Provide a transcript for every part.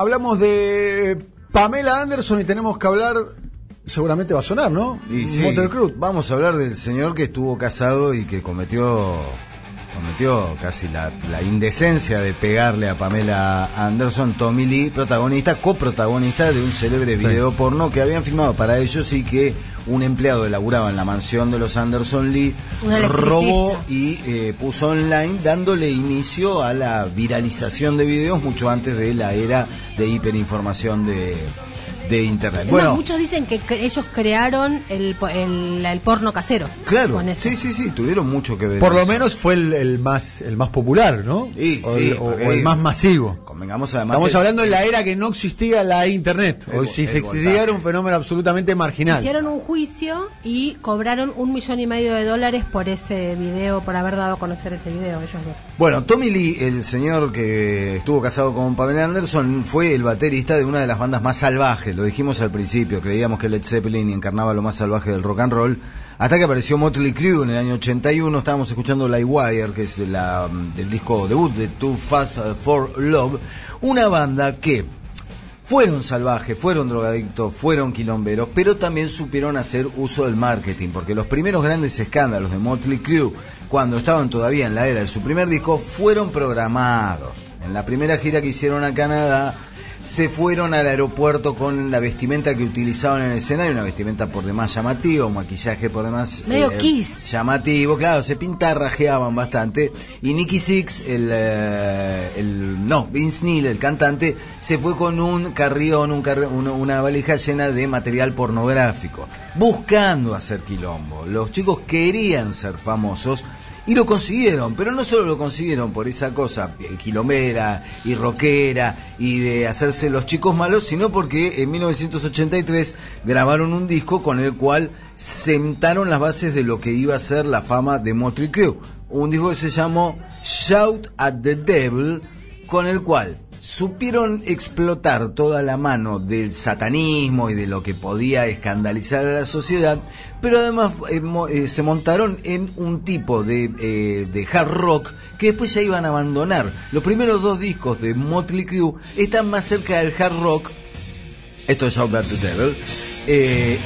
hablamos de Pamela Anderson y tenemos que hablar, seguramente va a sonar, ¿no? Y sí, Crue. Vamos a hablar del señor que estuvo casado y que cometió cometió casi la, la indecencia de pegarle a Pamela Anderson, Tommy Lee, protagonista, coprotagonista de un célebre video porno que habían filmado para ellos y que un empleado que laburaba en la mansión de los Anderson Lee robó y eh, puso online dándole inicio a la viralización de videos mucho antes de la era de hiperinformación de, de internet. Bueno, Bueno, muchos dicen que cre- ellos crearon el, el, el porno casero. claro, Con eso. sí, sí, sí, tuvieron mucho que ver. Por lo eso. menos fue el, el más el más popular, ¿no? Sí, o, sí, el, o- o el más masivo. Convengamos además Estamos que- hablando de la era que no existía la internet. Vo- si se existía era un fenómeno absolutamente marginal. Hicieron un juicio y cobraron un millón y medio de dólares por ese video, por haber dado a conocer ese video, ellos dos. Bueno, Tommy Lee, el señor que estuvo casado con Pamela Anderson, fue el baterista de una de las bandas más salvajes. Lo dijimos al principio, creíamos que Led Zeppelin encarnaba lo más salvaje del rock and roll. Hasta que apareció Motley Crue en el año 81, estábamos escuchando Livewire, que es la, del disco debut de Too Fast for Love, una banda que fueron salvajes, fueron drogadictos, fueron quilomberos, pero también supieron hacer uso del marketing, porque los primeros grandes escándalos de Motley Crue, cuando estaban todavía en la era de su primer disco, fueron programados. En la primera gira que hicieron a Canadá, se fueron al aeropuerto con la vestimenta que utilizaban en el escenario, una vestimenta por demás llamativa, un maquillaje por demás Medio Kiss. llamativo, claro, se pintarrajeaban bastante. Y Nicky Six, el, eh, el no, Vince Neil, el cantante, se fue con un carrión, un carri- una, una valija llena de material pornográfico, buscando hacer quilombo. Los chicos querían ser famosos. Y lo consiguieron, pero no solo lo consiguieron por esa cosa eh, quilombera y rockera y de hacerse los chicos malos, sino porque en 1983 grabaron un disco con el cual sentaron las bases de lo que iba a ser la fama de Motley Crue. Un disco que se llamó Shout at the Devil, con el cual supieron explotar toda la mano del satanismo y de lo que podía escandalizar a la sociedad, pero además eh, eh, se montaron en un tipo de, eh, de hard rock que después ya iban a abandonar. Los primeros dos discos de Motley Crue están más cerca del hard rock esto es at the Devil,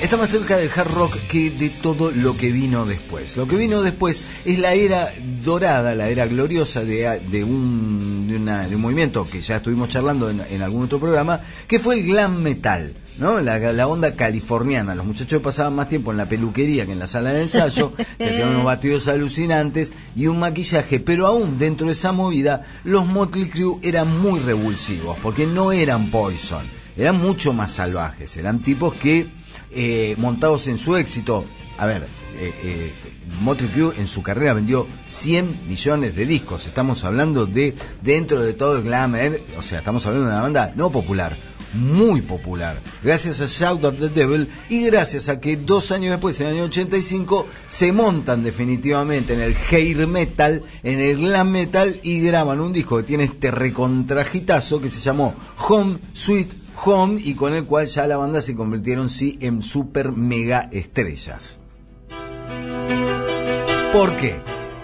está más cerca del hard rock que de todo lo que vino después. Lo que vino después es la era dorada, la era gloriosa de, un, de, una- de un movimiento que ya estuvimos charlando en, en algún otro programa, que fue el glam metal. ¿no? La, la onda californiana, los muchachos pasaban más tiempo en la peluquería que en la sala de ensayo, se hacían unos batidos alucinantes y un maquillaje, pero aún dentro de esa movida, los Motley Crue eran muy revulsivos, porque no eran Poison, eran mucho más salvajes, eran tipos que, eh, montados en su éxito, a ver, eh, eh, Motley Crue en su carrera vendió 100 millones de discos, estamos hablando de, dentro de todo el glamour, o sea, estamos hablando de una banda no popular, muy popular, gracias a Shout at the Devil y gracias a que dos años después, en el año 85, se montan definitivamente en el hair metal, en el glam metal y graban un disco que tiene este recontrajitazo que se llamó Home Sweet Home y con el cual ya la banda se convirtieron sí en super mega estrellas. ¿Por qué?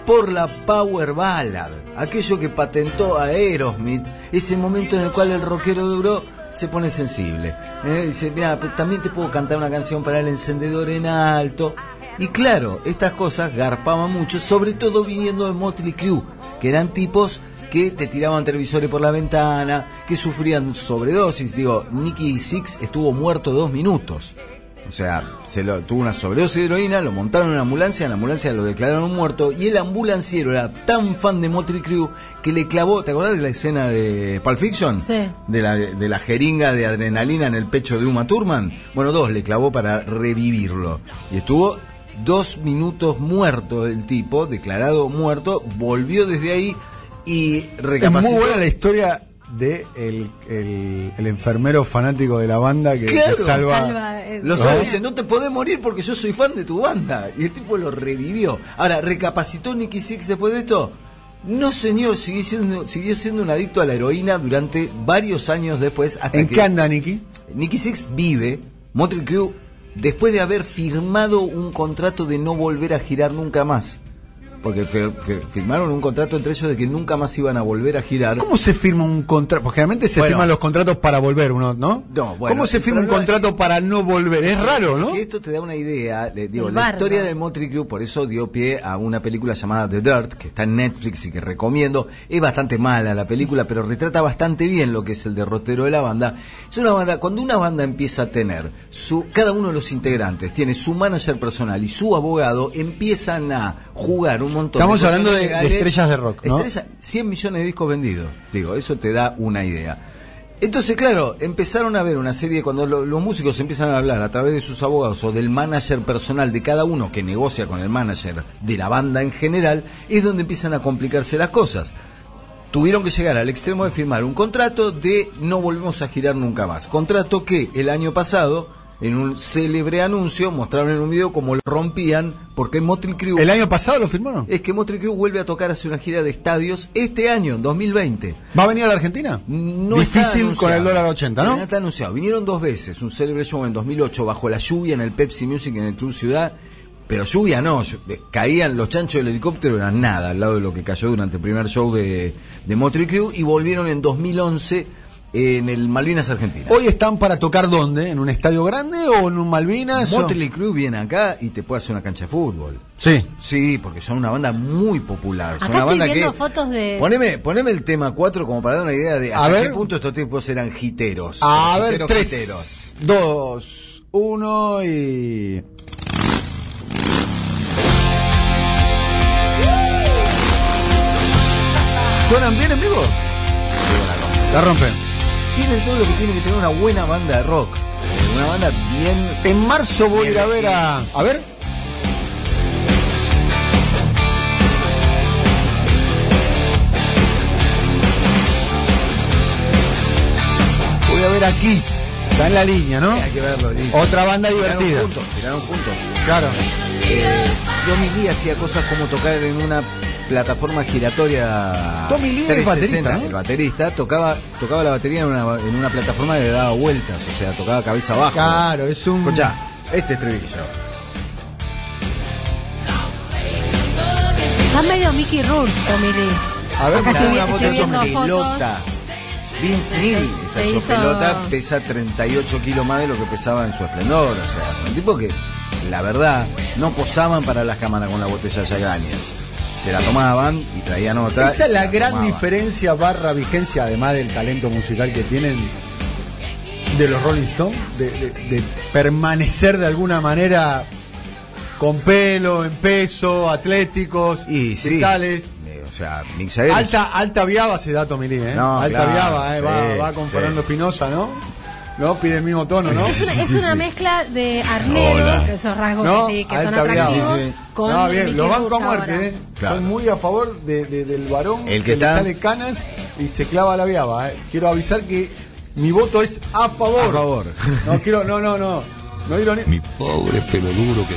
Por la Power Ballad, aquello que patentó a Aerosmith, ese momento en el cual el rockero duro se pone sensible. ¿eh? Dice, mira, también te puedo cantar una canción para el encendedor en alto. Y claro, estas cosas garpaban mucho, sobre todo viniendo de Motley Crue, que eran tipos que te tiraban televisores por la ventana, que sufrían sobredosis. Digo, Nicky Six estuvo muerto dos minutos. O sea, se lo, tuvo una sobredosis de heroína, lo montaron en una ambulancia, en la ambulancia lo declararon muerto y el ambulanciero era tan fan de Motley Crue que le clavó, ¿te acordás de la escena de Pulp Fiction? Sí. De la, de la jeringa de adrenalina en el pecho de Uma Thurman. Bueno, dos, le clavó para revivirlo. Y estuvo dos minutos muerto el tipo, declarado muerto, volvió desde ahí y Es recapacitó. muy buena la historia de el, el- el enfermero fanático de la banda que, Claro. salva. Salva, eh, Lo ¿No? sabe, dice, no te podés morir porque yo soy fan de tu banda. Y el tipo lo revivió. Ahora, ¿recapacitó Nicky Six después de esto? No, señor, siguió siendo, siguió siendo un adicto a la heroína durante varios años después. Hasta ¿En que qué anda, Nicky? Nicky Six vive, Motley Crue, después de haber firmado un contrato de no volver a girar nunca más. Porque fir- fir- firmaron un contrato entre ellos de que nunca más iban a volver a girar. ¿Cómo se firma un contrato? Porque generalmente se Bueno. firman los contratos para volver, uno, ¿no? No, bueno, ¿Cómo se firma un contrato para no volver? Es raro, ¿no? Que esto te da una idea, le digo, El la historia de Motley Crue, por eso dio pie a una película llamada The Dirt, que está en Netflix y que recomiendo. Es bastante mala la película, pero retrata bastante bien lo que es el derrotero de la banda. Es una banda, cuando una banda empieza a tener su, cada uno de los integrantes tiene su manager personal y su abogado, empiezan a jugar un montón Estamos hablando de- estrellas de rock, ¿no? Estrellas- 100 millones de discos vendidos. Digo, eso te da una idea. Entonces, claro, empezaron a ver una serie, cuando lo- los músicos empiezan a hablar a través de sus abogados o del manager personal de cada uno que negocia con el manager de la banda en general, es donde empiezan a complicarse las cosas. Tuvieron que llegar al extremo de firmar un contrato de no volvemos a girar nunca más. Contrato que el año pasado, en un célebre anuncio, mostraron en un video cómo lo rompían porque Motley Crue ¿El año pasado lo firmaron? es que Motley Crue vuelve a tocar hacer una gira de estadios este año, en 2020. ¿Va a venir a la Argentina? No está Difícil con el dólar 80, ¿no? No está anunciado. Vinieron dos veces, un célebre show en 2008 bajo la lluvia en el Pepsi Music en el Club Ciudad. Pero lluvia no, eh, caían los chanchos del helicóptero, eran nada al lado de lo que cayó durante el primer show de, de Motley Crue y volvieron en 2011 en el Malvinas Argentina. ¿Hoy están para tocar dónde? ¿En un estadio grande o en un Malvinas? o- Motley Crue viene acá y te puede hacer una cancha de fútbol. Sí. Sí, porque son una banda muy popular. Son Acá una estoy banda viendo que... fotos de- Poneme, poneme el tema 4 como para dar una idea de A hasta ver. qué punto estos tipos eran jiteros. A ver, Jiteros, tres, jiteros. dos, uno y... ¿Suenan bien en vivo? La rompen. Tienen todo lo que tiene que tener una buena banda de rock. Una banda bien... En marzo voy a ir a ver a... A ver. Voy a ver a Kiss. Está en la línea, ¿no? Hay que verlo. Otra banda Tiraron divertida. juntos, tiraron juntos. Claro. Eh, Tommy Lee hacía cosas como tocar en una plataforma giratoria Tommy Lee es 360, baterista, ¿no? el baterista tocaba tocaba la batería en una, en una plataforma que le daba vueltas, o sea, tocaba cabeza abajo. Claro, es un... Escuchá, este estribillo. Está medio Mickey Rourke, Tommy Lee. A ver, Acá estoy, una foto hecho pelota. Vince Neil, se hecho hizo- pelota, pesa 38 kilos más de lo que pesaba en su esplendor. O sea, un tipo que, la verdad, no posaban para las cámaras con la botella Jack Daniels. Se la tomaban y traían otra. Esa es la la gran tomaban. diferencia barra vigencia, además del talento musical que tienen de los Rolling Stones, de, de- de permanecer de alguna manera con pelo, en peso, atléticos, Y sí. tales. eh, O sea, Mick. Alta, alta viaba se da Tommy Lee, ¿eh? No, alta claro, viaba, ¿eh? Va, sí, va con. Fernando Espinosa, ¿no? ¿No? Pide el mismo tono, ¿no? Es una, es una mezcla de arnero, Hola. que esos rasgos ¿No? que, sí, que son Alta viaba. atractivos, Sí, sí. con no, bien, lo banco a muerte. ¿eh? Claro. Soy muy a favor de- de- del varón El que le está- sale canas y se clava la viaba, ¿eh? Quiero avisar que mi voto es a favor. A favor. No quiero, no, no, no. No ironi- Mi pobre pelo duro que...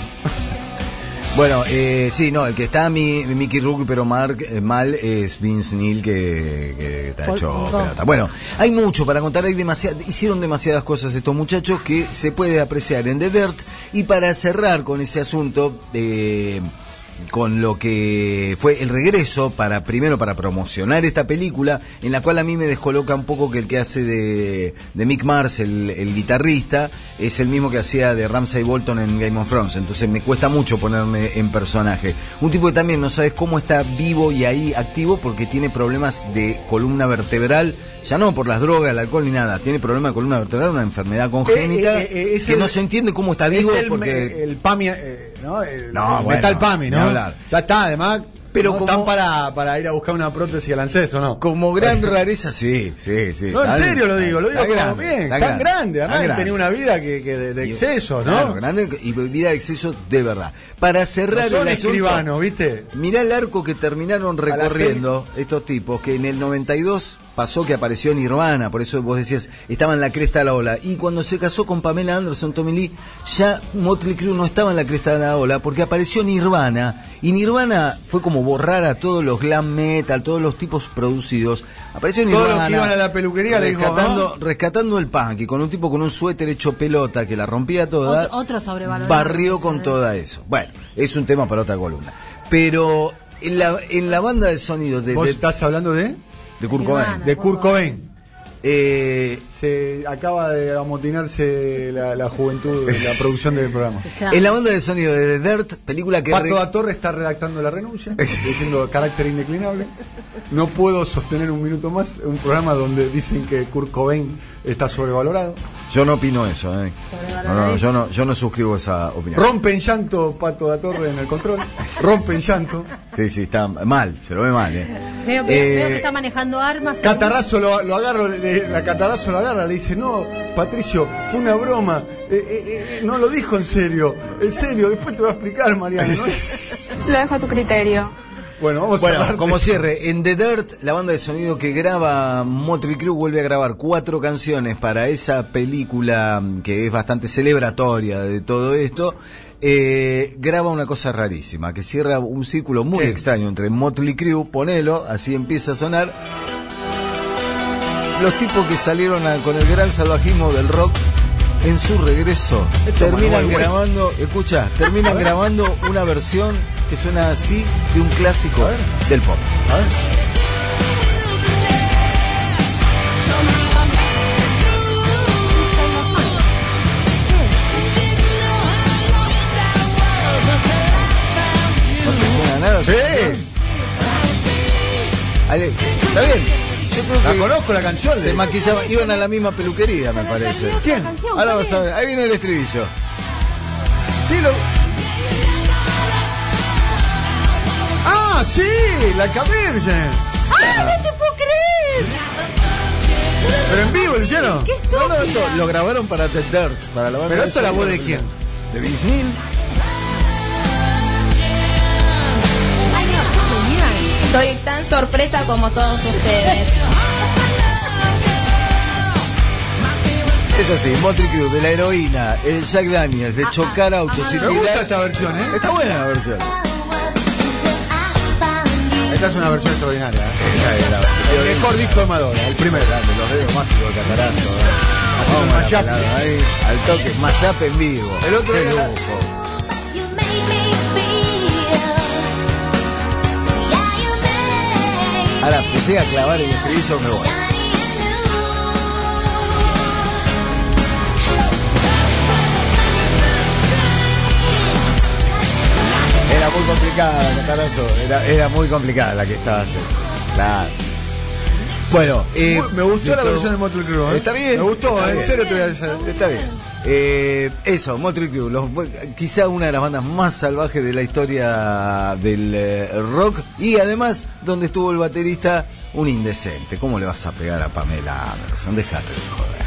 Bueno, eh, sí, no, el que está mi, Mickey Rourke pero Mark, eh, mal es Vince Neil que, que está Pol- hecho no. pelota. Bueno, hay mucho para contar, hay demasiad, hicieron demasiadas cosas estos muchachos que se puede apreciar en The Dirt y para cerrar con ese asunto, eh, con lo que fue el regreso para primero para promocionar esta película en la cual a mí me descoloca un poco que el que hace de, de Mick Mars el, el guitarrista es el mismo que hacía de Ramsay Bolton en Game of Thrones. Entonces me cuesta mucho ponerme en personaje. Un tipo que también no sabes cómo está vivo y ahí activo porque tiene problemas de columna vertebral ya no por las drogas el alcohol ni nada tiene problemas de columna vertebral una enfermedad congénita Eh, eh, eh, que el- no se entiende cómo está vivo es el, porque el PAMI, eh, ¿no? El, No, el bueno, metal PAMI, ¿no? Ya está, además. Pero ¿no? como- están para, para ir a buscar una prótesis al anceso, ¿no? Como gran rareza, sí, sí, sí. No, en serio lo digo, lo digo como grande, bien, tan grande, además grande. tenía una vida que, que de, de Y- exceso, ¿no? Claro, grande y vida de exceso de verdad. Para cerrar No el asunto, ¿viste? Mirá el arco que terminaron recorriendo estos tipos, que en el 92 pasó que apareció Nirvana, por eso vos decías, estaba en la cresta de la ola. Y cuando se casó con Pamela Anderson, Tommy Lee, ya Motley Crue no estaba en la cresta de la ola, porque apareció Nirvana, y Nirvana fue como borrar a todos los glam metal, todos los tipos producidos. Apareció Todos Nirvana. los que iban a la peluquería le dijo, rescatando, rescatando el punk, y con un tipo con un suéter hecho pelota que la rompía toda, Otro- otro sobrevalorado. barrió con Sí. todo eso. Bueno, es un tema para otra columna. Pero En la, en la banda de sonido de, ¿Vos de, estás hablando de? de Kurt. Cobain, De Kurt Cobain. eh, Se acaba de amotinarse la, la juventud de la producción del programa. En la banda de sonido de The Dirt, película que... Pato da Torre está redactando la renuncia, diciendo carácter indeclinable. No puedo sostener un minuto más un programa donde dicen que Kurt Cobain está sobrevalorado. Yo no opino eso, eh. No, no, yo no, yo no suscribo esa opinión. Rompe en llanto Pato da Torre en el control. Rompe en llanto. Sí, sí, está mal, se lo ve mal, eh. Veo, que- Eh, veo que está manejando armas. Catarrazo lo, lo agarro, le- la Catarrazo lo agarra, le dice, no, Patricio, fue una broma, eh, eh, eh, no lo dijo en serio, en serio, después te voy a explicar, Mariano. ¿no? Lo dejo a tu criterio. Bueno, vamos a Bueno, hablar como cierre, en The Dirt, la banda de sonido que graba Motley Crue vuelve a grabar cuatro canciones para esa película mm, que es bastante celebratoria de todo esto. Eh, graba una cosa rarísima, que cierra un círculo muy extraño entre Motley Crue, ponelo, así empieza a sonar. Los tipos que salieron a- con el gran salvajismo del rock en su regreso Esto terminan grabando, escucha, terminan grabando una versión que suena así de un clásico del pop. A ver. ¿No te suena nada? Sí, Ale, Está bien. La conozco la canción. se maquillaban, iban a la misma peluquería, me parece. ¿Quién? Ahora vas a ver, ahí viene el estribillo. Sí, lo... Ah, sí, la Camergen. ¡Ah, no te puedo creer! Pero en vivo lo hicieron. ¡Qué No, no, esto lo grabaron para The Dirt, para la banda Pero de esta es la voz de quién? De Vince Neil. Soy tan sorpresa como todos ustedes. Es así, Motley Crue, de la heroína, el Jack Daniels, de chocar autos y Me gusta esta versión, ¿eh? Está buena la versión. Esta es una versión extraordinaria. ¿eh? El mejor disco de Madonna, el primero. Grande, los dedos mágicos de Catarazo. ¿eh? Vamos el a la mashup. pelada ahí, al toque, mashup en vivo. El otro Qué era- lujo. Ahora, que llega a clavar el estribillo, me voy. Era muy complicada, Catarazo. Era, era muy complicada la que estaba haciendo. Claro. Bueno, eh, Me gustó la versión de Motley Crue, ¿eh? Está bien. Me gustó, ¿eh? en serio te voy a decir. Está bien. Eh, eso, Motley Crue, los- quizá una de las bandas más salvajes de la historia del eh, rock y además donde estuvo el baterista un indecente. ¿Cómo le vas a pegar a Pamela Anderson? Déjate de joder.